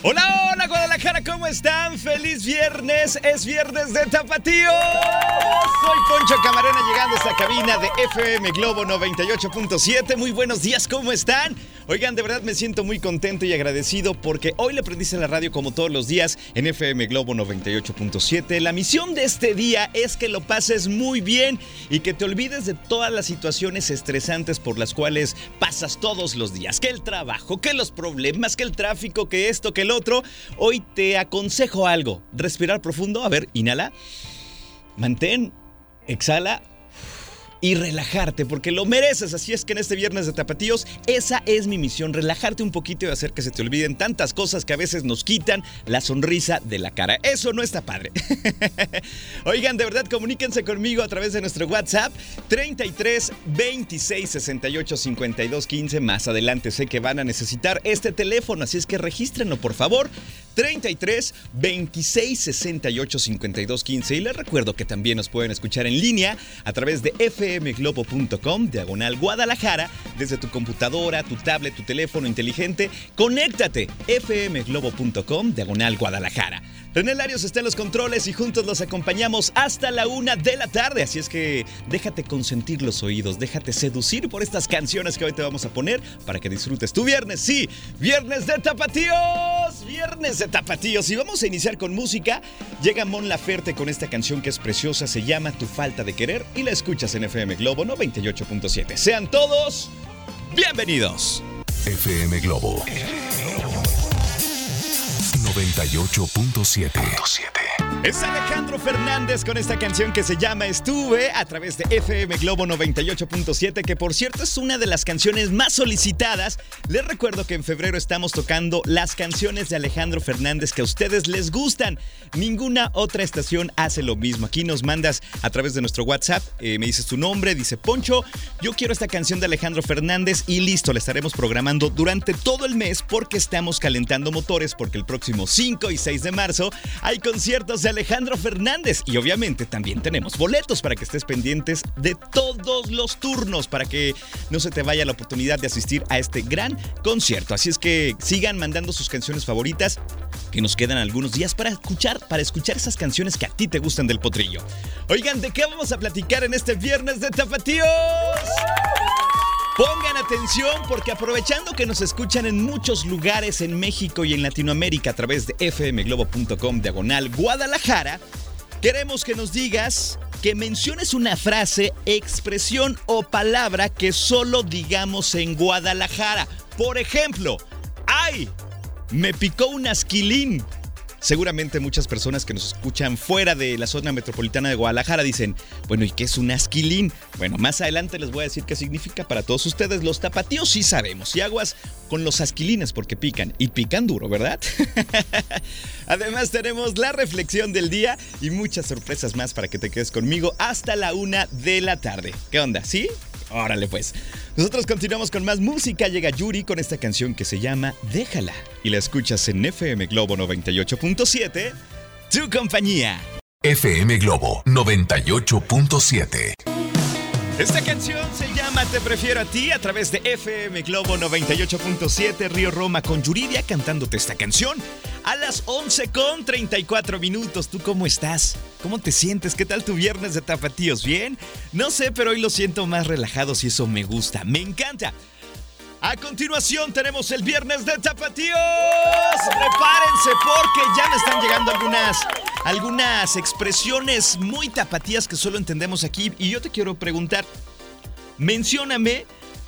Hola, hola Guadalajara, ¿cómo están? Feliz viernes, es viernes de Tapatío. Soy Poncho Camarena llegando a esta cabina de FM Globo 98.7. Muy buenos días, ¿cómo están? Oigan, de verdad me siento muy contento y agradecido porque hoy le aprendiste la radio como todos los días en FM Globo 98.7. La misión de este día es que lo pases muy bien y que te olvides de todas las situaciones estresantes por las cuales pasas todos los días. Que el trabajo, que los problemas, que el tráfico, que esto, que el otro. Hoy te aconsejo algo. Respirar profundo. A ver, inhala. Mantén. Exhala y relajarte, porque lo mereces. Así es que en este viernes de tapatíos, esa es mi misión, relajarte un poquito y hacer que se te olviden tantas cosas que a veces nos quitan la sonrisa de la cara. Eso no está padre. Oigan, de verdad, comuníquense conmigo a través de nuestro WhatsApp 33 26 68 52 15. Más adelante sé que van a necesitar este teléfono, así es que regístrenlo, por favor. 33 26 68 52 15. Y les recuerdo que también nos pueden escuchar en línea a través de fmglobo.com, diagonal Guadalajara, desde tu computadora, tu tablet, tu teléfono inteligente. Conéctate, fmglobo.com, diagonal Guadalajara. René Larios está en los controles y juntos los acompañamos hasta la una de la tarde. Así es que déjate consentir los oídos, déjate seducir por estas canciones que hoy te vamos a poner para que disfrutes tu viernes. Sí, viernes de tapatíos, viernes de tapatíos. Y vamos a iniciar con música. Llega Mon Laferte con esta canción que es preciosa, se llama Tu falta de querer y la escuchas en FM Globo 98.7. Sean todos bienvenidos. FM Globo 98.7. Es Alejandro Fernández con esta canción que se llama Estuve a través de FM Globo 98.7, que por cierto es una de las canciones más solicitadas. Les recuerdo que en febrero estamos tocando las canciones de Alejandro Fernández que a ustedes les gustan. Ninguna otra estación hace lo mismo. Aquí nos mandas a través de nuestro WhatsApp, eh, me dices tu nombre, dice Poncho, yo quiero esta canción de Alejandro Fernández y listo, la estaremos programando durante todo el mes porque estamos calentando motores porque el próximo 5 y 6 de marzo hay conciertos Alejandro Fernández y obviamente también tenemos boletos para que estés pendientes de todos los turnos para que no se te vaya la oportunidad de asistir a este gran concierto. Así es que sigan mandando sus canciones favoritas que nos quedan algunos días para escuchar, para escuchar esas canciones que a ti te gustan del potrillo. Oigan, ¿de qué vamos a platicar en este viernes de Tapatíos? Pongan atención porque aprovechando que nos escuchan en muchos lugares en México y en Latinoamérica a través de fmglobo.com diagonal Guadalajara, queremos que nos digas que menciones una frase, expresión o palabra que solo digamos en Guadalajara. Por ejemplo, ¡ay! Me picó un asquilín. Seguramente muchas personas que nos escuchan fuera de la zona metropolitana de Guadalajara dicen, bueno, ¿y qué es un asquilín? Bueno, más adelante les voy a decir qué significa para todos ustedes. Los tapatíos sí sabemos, y aguas con los asquilines porque pican, y pican duro, ¿verdad? Además tenemos la reflexión del día y muchas sorpresas más para que te quedes conmigo hasta la una de la tarde. ¿Qué onda? ¿Sí? Órale pues. Nosotros continuamos con más música. Llega Yuri con esta canción que se llama Déjala. Y la escuchas en FM Globo 98.7. Tu compañía. FM Globo 98.7. Esta canción se llama Te prefiero a ti a través de FM Globo 98.7 Río Roma con Yuridia cantándote esta canción a las 11 con 34 minutos. ¿Tú cómo estás? ¿Cómo te sientes? ¿Qué tal tu viernes de tapatíos? ¿Bien? No sé, pero hoy lo siento más relajados y eso me gusta. Me encanta. A continuación tenemos el viernes de tapatíos. Prepárense porque ya me están llegando algunas algunas expresiones muy tapatías que solo entendemos aquí. Y yo te quiero preguntar, mencióname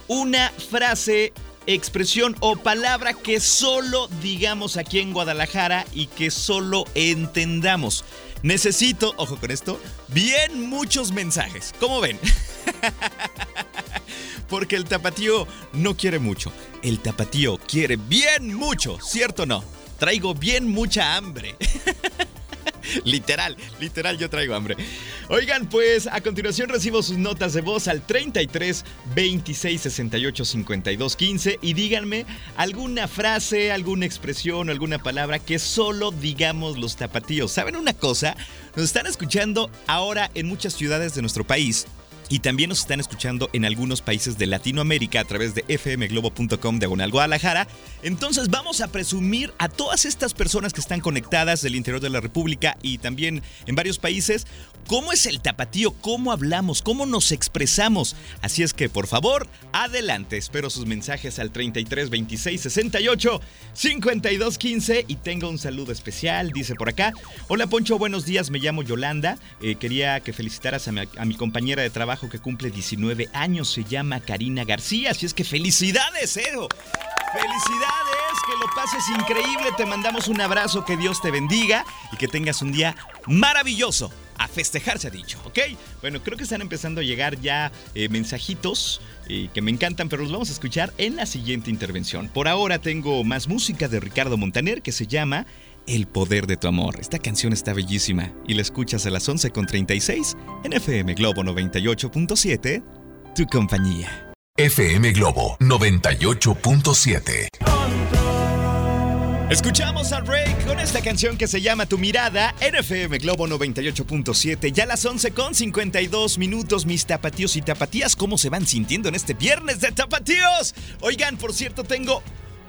una frase, expresión o palabra que solo digamos aquí en Guadalajara y que solo entendamos. Necesito, ojo con esto, bien muchos mensajes. ¿Cómo ven? Porque el tapatío no quiere mucho. El tapatío quiere bien mucho, ¿cierto o no? Traigo bien mucha hambre. literal, literal, yo traigo hambre. Oigan, pues a continuación recibo sus notas de voz al 33 26 68 52 15 y díganme alguna frase, alguna expresión, alguna palabra que solo digamos los tapatíos. ¿Saben una cosa? Nos están escuchando ahora en muchas ciudades de nuestro país y también nos están escuchando en algunos países de Latinoamérica a través de fmglobo.com diagonal Guadalajara. Entonces vamos a presumir a todas estas personas que están conectadas del interior de la República y también en varios países cómo es el tapatío, cómo hablamos, cómo nos expresamos. Así es que por favor, adelante. Espero sus mensajes al 33 26 68 52 15 y tengo un saludo especial. Dice por acá: Hola Poncho, buenos días. Me llamo Yolanda. Eh, quería que felicitaras a mi, a mi compañera de trabajo que cumple 19 años, se llama Karina García, así es que felicidades, Edo. Felicidades, que lo pases increíble, te mandamos un abrazo, que Dios te bendiga y que tengas un día maravilloso. A festejar se ha dicho, ¿ok? Bueno, creo que están empezando a llegar ya eh, mensajitos eh, que me encantan, pero los vamos a escuchar en la siguiente intervención. Por ahora tengo más música de Ricardo Montaner que se llama el poder de tu amor. Esta canción está bellísima y la escuchas a las 11.36 en FM Globo 98.7, tu compañía. FM Globo 98.7. Escuchamos a Ray con esta canción que se llama Tu mirada en FM Globo 98.7. Ya las 11.52 minutos, mis tapatíos y tapatías, ¿cómo se van sintiendo en este viernes de tapatíos? Oigan, por cierto, tengo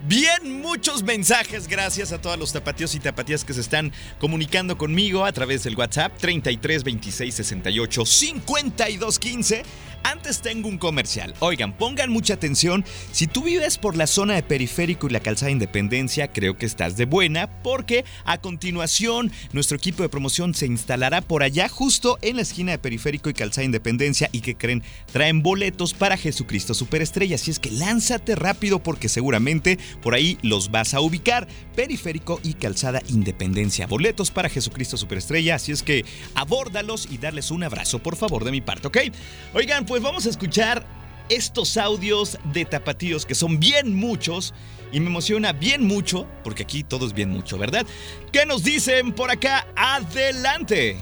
Bien, muchos mensajes. Gracias a todos los tapatíos y tapatías que se están comunicando conmigo a través del WhatsApp 33 26 68 52 15. Antes tengo un comercial. Oigan, pongan mucha atención. Si tú vives por la zona de Periférico y la Calzada Independencia, creo que estás de buena porque a continuación nuestro equipo de promoción se instalará por allá justo en la esquina de Periférico y Calzada Independencia y que creen traen boletos para Jesucristo Superestrella. Así es que lánzate rápido porque seguramente por ahí los vas a ubicar. Periférico y Calzada Independencia. Boletos para Jesucristo Superestrella. Así es que abórdalos y darles un abrazo por favor de mi parte, ¿ok? Oigan, pues vamos a escuchar estos audios de tapatíos que son bien muchos y me emociona bien mucho, porque aquí todo es bien mucho, ¿verdad? ¿Qué nos dicen por acá? Adelante.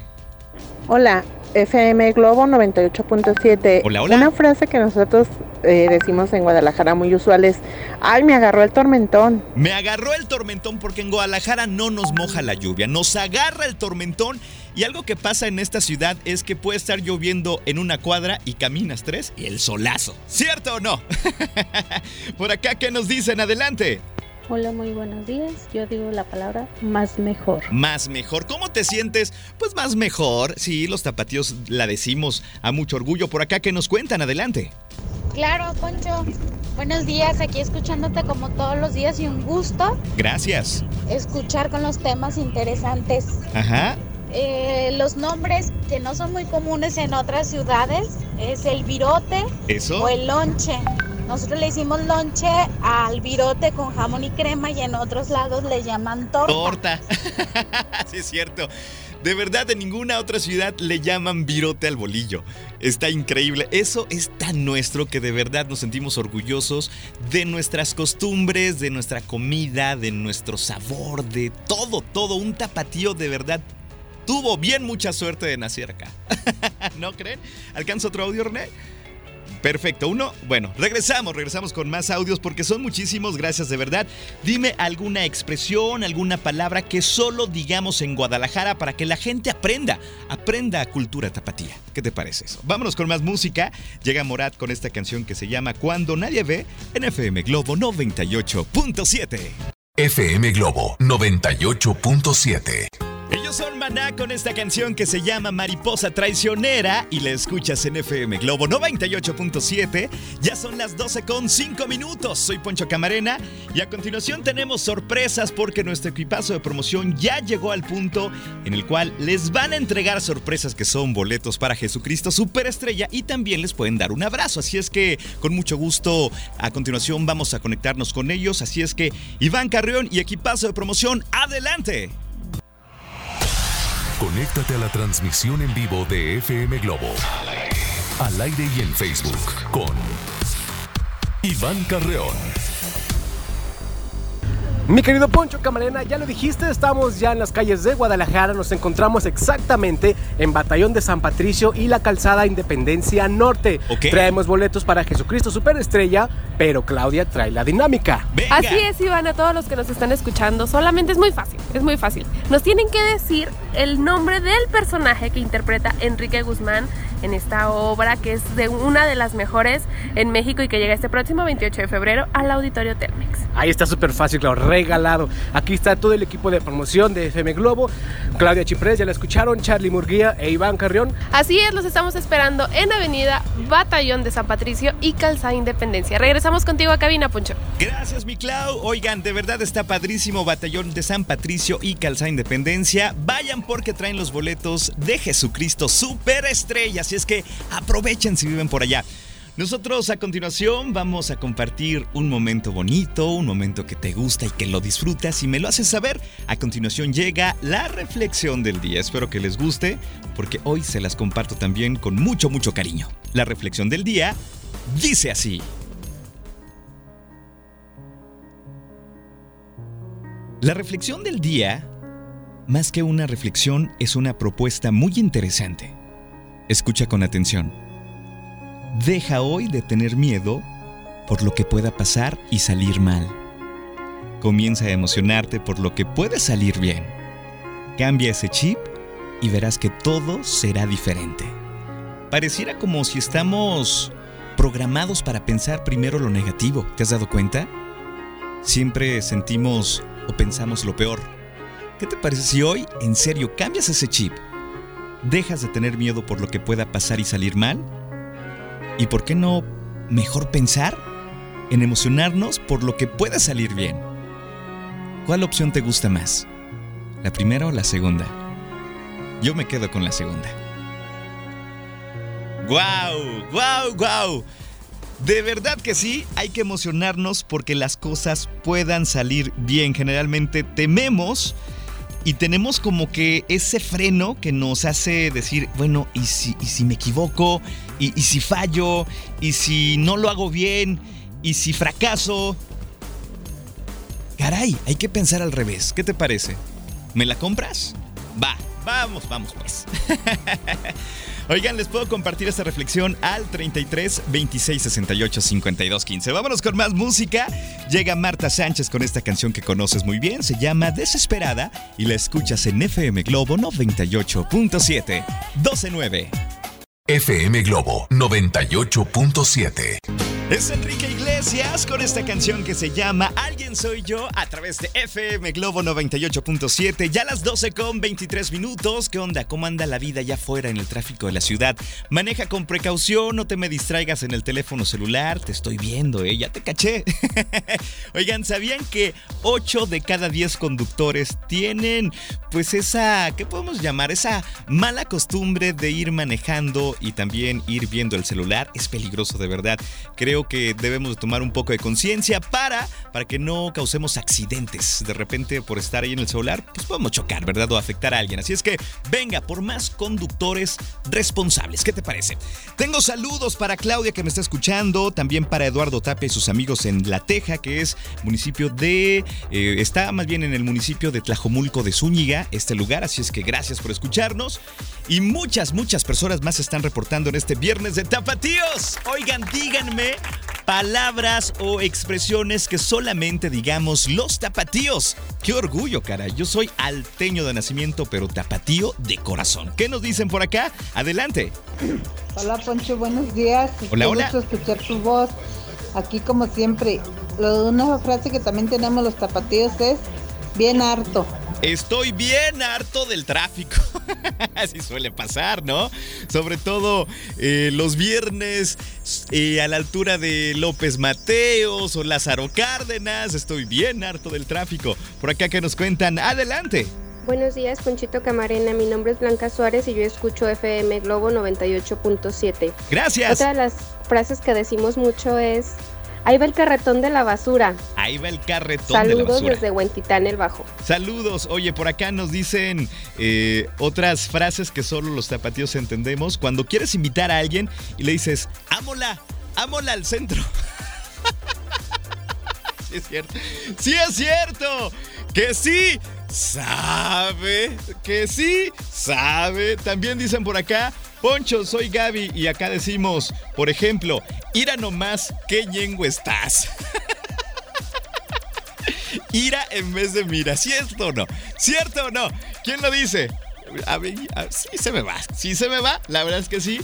Hola, FM Globo 98.7. Hola, hola. Una frase que nosotros eh, decimos en Guadalajara muy usual es, ay, me agarró el tormentón. Me agarró el tormentón porque en Guadalajara no nos moja la lluvia, nos agarra el tormentón y algo que pasa en esta ciudad es que puede estar lloviendo en una cuadra y caminas tres y el solazo. ¿Cierto o no? Por acá, ¿qué nos dicen? Adelante. Hola, muy buenos días. Yo digo la palabra más mejor. Más mejor. ¿Cómo te sientes? Pues más mejor. Sí, los tapatíos la decimos a mucho orgullo. Por acá, ¿qué nos cuentan? Adelante. Claro, Poncho. Buenos días, aquí escuchándote como todos los días y un gusto Gracias. escuchar con los temas interesantes. Ajá. Eh, los nombres que no son muy comunes en otras ciudades es el virote Eso. o el lonche. Nosotros le hicimos lonche al virote con jamón y crema y en otros lados le llaman torta. Torta. sí, es cierto. De verdad, en ninguna otra ciudad le llaman virote al bolillo. Está increíble. Eso es tan nuestro que de verdad nos sentimos orgullosos de nuestras costumbres, de nuestra comida, de nuestro sabor, de todo, todo. Un tapatío de verdad tuvo bien mucha suerte de nacer acá. ¿No creen? ¿Alcanza otro audio, René? Perfecto, uno, bueno, regresamos, regresamos con más audios porque son muchísimos, gracias de verdad. Dime alguna expresión, alguna palabra que solo digamos en Guadalajara para que la gente aprenda, aprenda cultura tapatía. ¿Qué te parece eso? Vámonos con más música. Llega Morat con esta canción que se llama Cuando nadie ve en FM Globo 98.7. FM Globo 98.7. Ellos son Maná con esta canción que se llama Mariposa Traicionera y la escuchas en FM Globo 98.7. Ya son las 12 con 5 minutos. Soy Poncho Camarena y a continuación tenemos sorpresas porque nuestro equipazo de promoción ya llegó al punto en el cual les van a entregar sorpresas que son boletos para Jesucristo Superestrella y también les pueden dar un abrazo. Así es que con mucho gusto a continuación vamos a conectarnos con ellos. Así es que Iván Carrión y equipazo de promoción, adelante. Conéctate a la transmisión en vivo de FM Globo. Al aire y en Facebook con Iván Carreón. Mi querido Poncho Camarena, ya lo dijiste, estamos ya en las calles de Guadalajara, nos encontramos exactamente en Batallón de San Patricio y la calzada Independencia Norte. Ok. Traemos boletos para Jesucristo Superestrella, pero Claudia trae la dinámica. Venga. Así es, Iván, a todos los que nos están escuchando, solamente es muy fácil, es muy fácil. Nos tienen que decir el nombre del personaje que interpreta Enrique Guzmán en esta obra, que es de una de las mejores en México y que llega este próximo 28 de febrero al Auditorio Telmex. Ahí está súper fácil, claro, regalado. Aquí está todo el equipo de promoción de FM Globo. Claudia Chiprés, ya la escucharon, Charlie Murguía e Iván Carrión. Así es, los estamos esperando en Avenida Batallón de San Patricio y Calzada Independencia. Regresamos contigo a cabina, Poncho. Gracias, mi Clau. Oigan, de verdad está padrísimo Batallón de San Patricio y Calzada Independencia. Vayan porque traen los boletos de Jesucristo Superestrella. Así es que aprovechen si viven por allá. Nosotros a continuación vamos a compartir un momento bonito, un momento que te gusta y que lo disfrutas y me lo haces saber. A continuación llega la reflexión del día. Espero que les guste porque hoy se las comparto también con mucho, mucho cariño. La reflexión del día dice así. La reflexión del día, más que una reflexión, es una propuesta muy interesante. Escucha con atención. Deja hoy de tener miedo por lo que pueda pasar y salir mal. Comienza a emocionarte por lo que puede salir bien. Cambia ese chip y verás que todo será diferente. Pareciera como si estamos programados para pensar primero lo negativo. ¿Te has dado cuenta? Siempre sentimos o pensamos lo peor. ¿Qué te parece si hoy, en serio, cambias ese chip? Dejas de tener miedo por lo que pueda pasar y salir mal. ¿Y por qué no mejor pensar en emocionarnos por lo que pueda salir bien? ¿Cuál opción te gusta más? ¿La primera o la segunda? Yo me quedo con la segunda. ¡Guau! ¡Guau! ¡Guau! De verdad que sí, hay que emocionarnos porque las cosas puedan salir bien. Generalmente tememos y tenemos como que ese freno que nos hace decir, bueno, ¿y si, y si me equivoco? ¿Y, ¿Y si fallo? ¿Y si no lo hago bien? ¿Y si fracaso? Caray, hay que pensar al revés. ¿Qué te parece? ¿Me la compras? Va, vamos, vamos pues. Oigan, les puedo compartir esta reflexión al 33 26 68 52 15. Vámonos con más música. Llega Marta Sánchez con esta canción que conoces muy bien, se llama Desesperada y la escuchas en FM Globo 98.7 129. FM Globo 98.7. Es Enrique Iglesias con esta canción que se llama Alguien Soy Yo a través de FM Globo 98.7. Ya las 12 con 23 minutos. ¿Qué onda? ¿Cómo anda la vida allá afuera en el tráfico de la ciudad? Maneja con precaución, no te me distraigas en el teléfono celular. Te estoy viendo, ¿eh? Ya te caché. Oigan, ¿sabían que 8 de cada 10 conductores tienen pues esa, ¿qué podemos llamar? Esa mala costumbre de ir manejando y también ir viendo el celular. Es peligroso de verdad. Creo que debemos de tomar un poco de conciencia para, para que no causemos accidentes. De repente, por estar ahí en el celular, pues podemos chocar, ¿verdad? O afectar a alguien. Así es que, venga, por más conductores responsables. ¿Qué te parece? Tengo saludos para Claudia que me está escuchando, también para Eduardo Tapia y sus amigos en La Teja, que es municipio de... eh, está más bien en el municipio de Tlajomulco de Zúñiga, este lugar. Así es que gracias por escucharnos. Y muchas, muchas personas más están reportando en este viernes de Tapatíos. Oigan, díganme palabras o expresiones que solamente digamos los tapatíos. Qué orgullo, cara. Yo soy alteño de nacimiento, pero tapatío de corazón. ¿Qué nos dicen por acá? Adelante. Hola Poncho, buenos días. Hola, Qué hola. gusto escuchar tu voz. Aquí como siempre, una frase que también tenemos los tapatíos es Bien harto. Estoy bien harto del tráfico. Así suele pasar, ¿no? Sobre todo eh, los viernes eh, a la altura de López Mateos o Lázaro Cárdenas. Estoy bien harto del tráfico. Por acá que nos cuentan, adelante. Buenos días, Ponchito Camarena. Mi nombre es Blanca Suárez y yo escucho FM Globo 98.7. Gracias. Otra de las frases que decimos mucho es Ahí va el carretón de la basura. Ahí va el carretón Saludos de la basura. Desde Huentitán el Bajo. Saludos. Oye, por acá nos dicen eh, otras frases que solo los tapatíos entendemos. Cuando quieres invitar a alguien y le dices, ámola, ámola al centro. sí es cierto. Sí es cierto. Que sí sabe. Que sí sabe. También dicen por acá, Poncho, soy Gaby y acá decimos, por ejemplo, ira nomás, qué ñengo estás. ira en vez de mira, ¿cierto o no? ¿Cierto o no? ¿Quién lo dice? A ver, a ver, sí se me va, sí se me va, la verdad es que sí.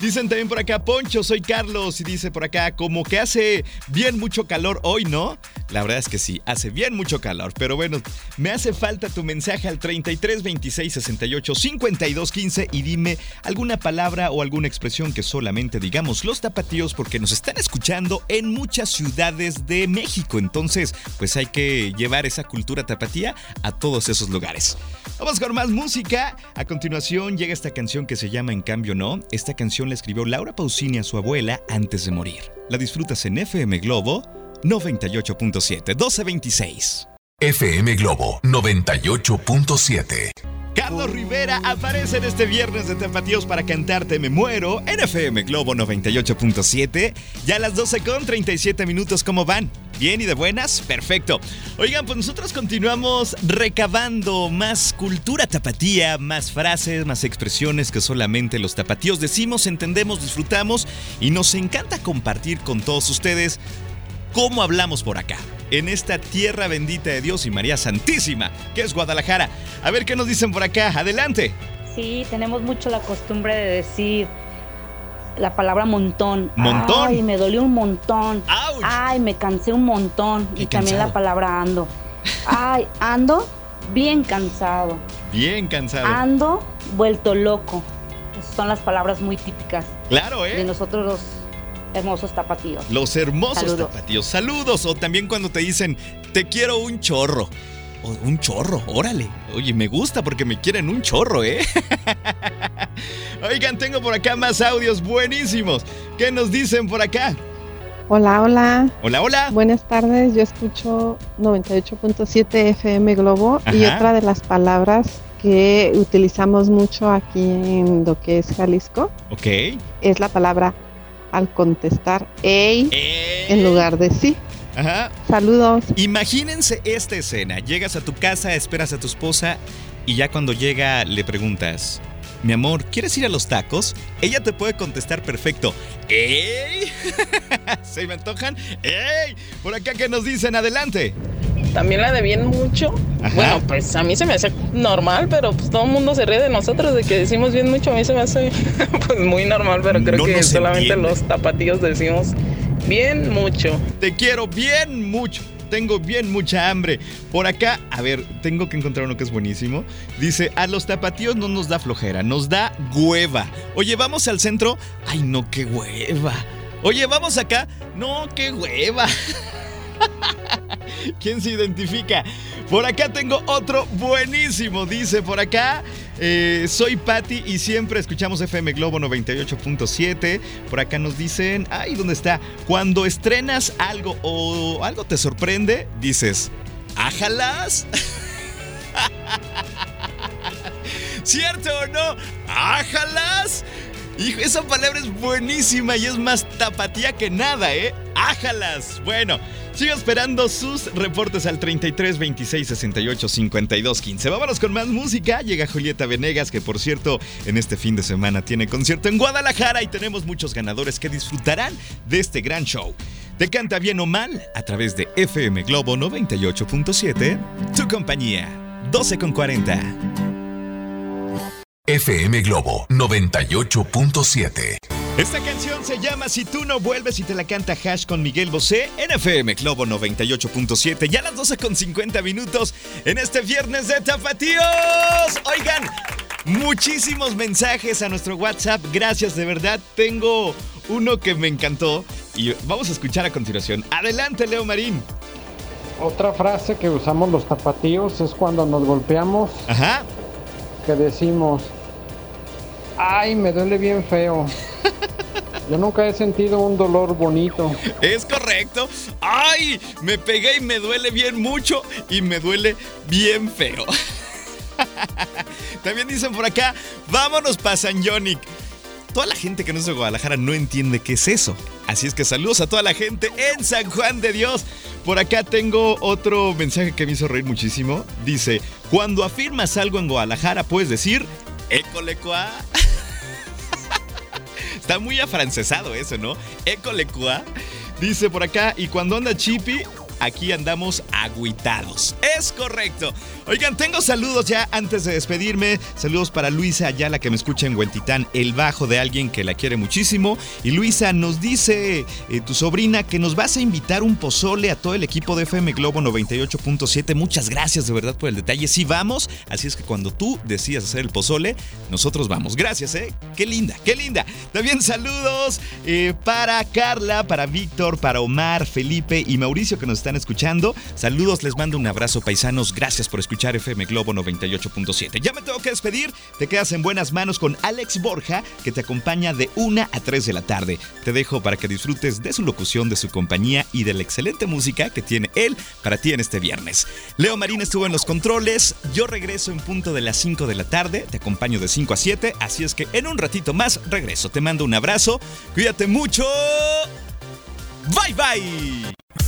Dicen también por acá, Poncho, soy Carlos. Y dice por acá, como que hace bien mucho calor hoy, ¿no? La verdad es que sí, hace bien mucho calor. Pero bueno, me hace falta tu mensaje al 33 26 68 52 15 y dime alguna palabra o alguna expresión que solamente digamos los tapatíos porque nos están escuchando en muchas ciudades de México. Entonces, pues hay que llevar esa cultura tapatía a todos esos lugares. Vamos con más música. A continuación llega esta canción que se llama En cambio no. Esta canción la escribió Laura Pausini a su abuela antes de morir. La disfrutas en FM Globo 98.7, 1226. FM Globo 98.7. Carlos Rivera aparece en este viernes de Tapatíos para cantarte Me Muero en FM Globo 98.7. Ya a las 12 con 37 minutos, ¿cómo van? ¿Bien y de buenas? Perfecto. Oigan, pues nosotros continuamos recabando más cultura tapatía, más frases, más expresiones que solamente los tapatíos decimos, entendemos, disfrutamos y nos encanta compartir con todos ustedes cómo hablamos por acá en esta tierra bendita de Dios y María Santísima, que es Guadalajara. A ver qué nos dicen por acá. Adelante. Sí, tenemos mucho la costumbre de decir la palabra montón. Montón. Ay, me dolió un montón. ¡Auch! Ay, me cansé un montón. Y también la palabra ando. Ay, ando bien cansado. Bien cansado. Ando vuelto loco. Esas son las palabras muy típicas. Claro, ¿eh? De nosotros los hermosos tapatíos. Los hermosos Saludos. tapatíos. Saludos. O también cuando te dicen, te quiero un chorro. O un chorro, órale. Oye, me gusta porque me quieren un chorro, ¿eh? Oigan, tengo por acá más audios buenísimos. ¿Qué nos dicen por acá? Hola, hola. Hola, hola. Buenas tardes, yo escucho 98.7 FM Globo y otra de las palabras que utilizamos mucho aquí en lo que es Jalisco Ok. es la palabra al contestar ey Eh. en lugar de sí. Ajá. Saludos. Imagínense esta escena. Llegas a tu casa, esperas a tu esposa y ya cuando llega le preguntas, mi amor, ¿quieres ir a los tacos? Ella te puede contestar perfecto. ¡Ey! ¿Se me antojan? ¡Ey! Por acá que nos dicen, adelante. También la de bien mucho. Ajá. Bueno, pues a mí se me hace normal, pero pues todo el mundo se ríe de nosotros de que decimos bien mucho. A mí se me hace pues muy normal, pero creo No que solamente entiende. los tapatíos decimos bien mucho. Te quiero bien mucho. Tengo bien mucha hambre. Por acá, a ver, tengo que encontrar uno que es buenísimo. Dice, a los tapatíos no nos da flojera, nos da hueva. Oye, vamos al centro. Ay, no, qué hueva. Oye, vamos acá. No, qué hueva. ¿Quién se identifica? Por acá tengo otro buenísimo. Dice por acá, eh, soy Patty y siempre escuchamos FM Globo 98.7. Por acá nos dicen, ay, ¿dónde está? Cuando estrenas algo o algo te sorprende, dices, ájalas. ¿Cierto o no? ¡Ájalas! Hijo, esa palabra es buenísima y es más tapatía que nada, ¿eh? ¡Ájalas! Bueno, sigo esperando sus reportes al 33 26 68 52 15. Vámonos con más música. Llega Julieta Venegas, que por cierto, en este fin de semana tiene concierto en Guadalajara y tenemos muchos ganadores que disfrutarán de este gran show. Te canta bien o mal a través de FM Globo 98.7, tu compañía. 12 con 40. FM Globo 98.7. Esta canción se llama Si tú no vuelves y te la canta Hash con Miguel Bosé en FM Globo 98.7. Ya a las 12 con 50 minutos en este viernes de Tapatíos. Oigan, muchísimos mensajes a nuestro WhatsApp. Gracias, de verdad. Tengo uno que me encantó y vamos a escuchar a continuación. Adelante, Leo Marín. Otra frase que usamos los tapatíos es cuando nos golpeamos. Ajá. Que decimos, ay, me duele bien feo. Yo nunca he sentido un dolor bonito. Es correcto. ¡Ay! Me pegué y me duele bien mucho y me duele bien feo. También dicen por acá, vámonos para San Yonic. Toda la gente que no es de Guadalajara no entiende qué es eso. Así es que saludos a toda la gente en San Juan de Dios. Por acá tengo otro mensaje que me hizo reír muchísimo. Dice, cuando afirmas algo en Guadalajara puedes decir, écolecua. Está muy afrancesado eso, ¿no? Écolecua. Dice por acá, y cuando anda Chippy, aquí andamos aguitados. Es correcto. Oigan, tengo saludos ya antes de despedirme. Saludos para Luisa Ayala que me escucha en Huentitán, el bajo de alguien que la quiere muchísimo. Y Luisa nos dice, eh, tu sobrina, que nos vas a invitar un pozole a todo el equipo de FM Globo 98.7. Muchas gracias de verdad por el detalle. Sí, vamos. Así es que cuando tú decidas hacer el pozole, nosotros vamos. Gracias, ¿eh? Qué linda, qué linda. También saludos eh, para Carla, para Víctor, para Omar, Felipe y Mauricio que nos están escuchando. Saludos, les mando un abrazo, paisanos. Gracias por escuchar FM Globo 98.7. Ya me tengo que despedir. Te quedas en buenas manos con Alex Borja, que te acompaña de 1 a 3 de la tarde. Te dejo para que disfrutes de su locución, de su compañía y de la excelente música que tiene él para ti en este viernes. Leo Marín estuvo en los controles. Yo regreso en punto de las 5 de la tarde. Te acompaño de 5 a 7. Así es que en un ratito más regreso. Te mando un abrazo. Cuídate mucho. Bye bye.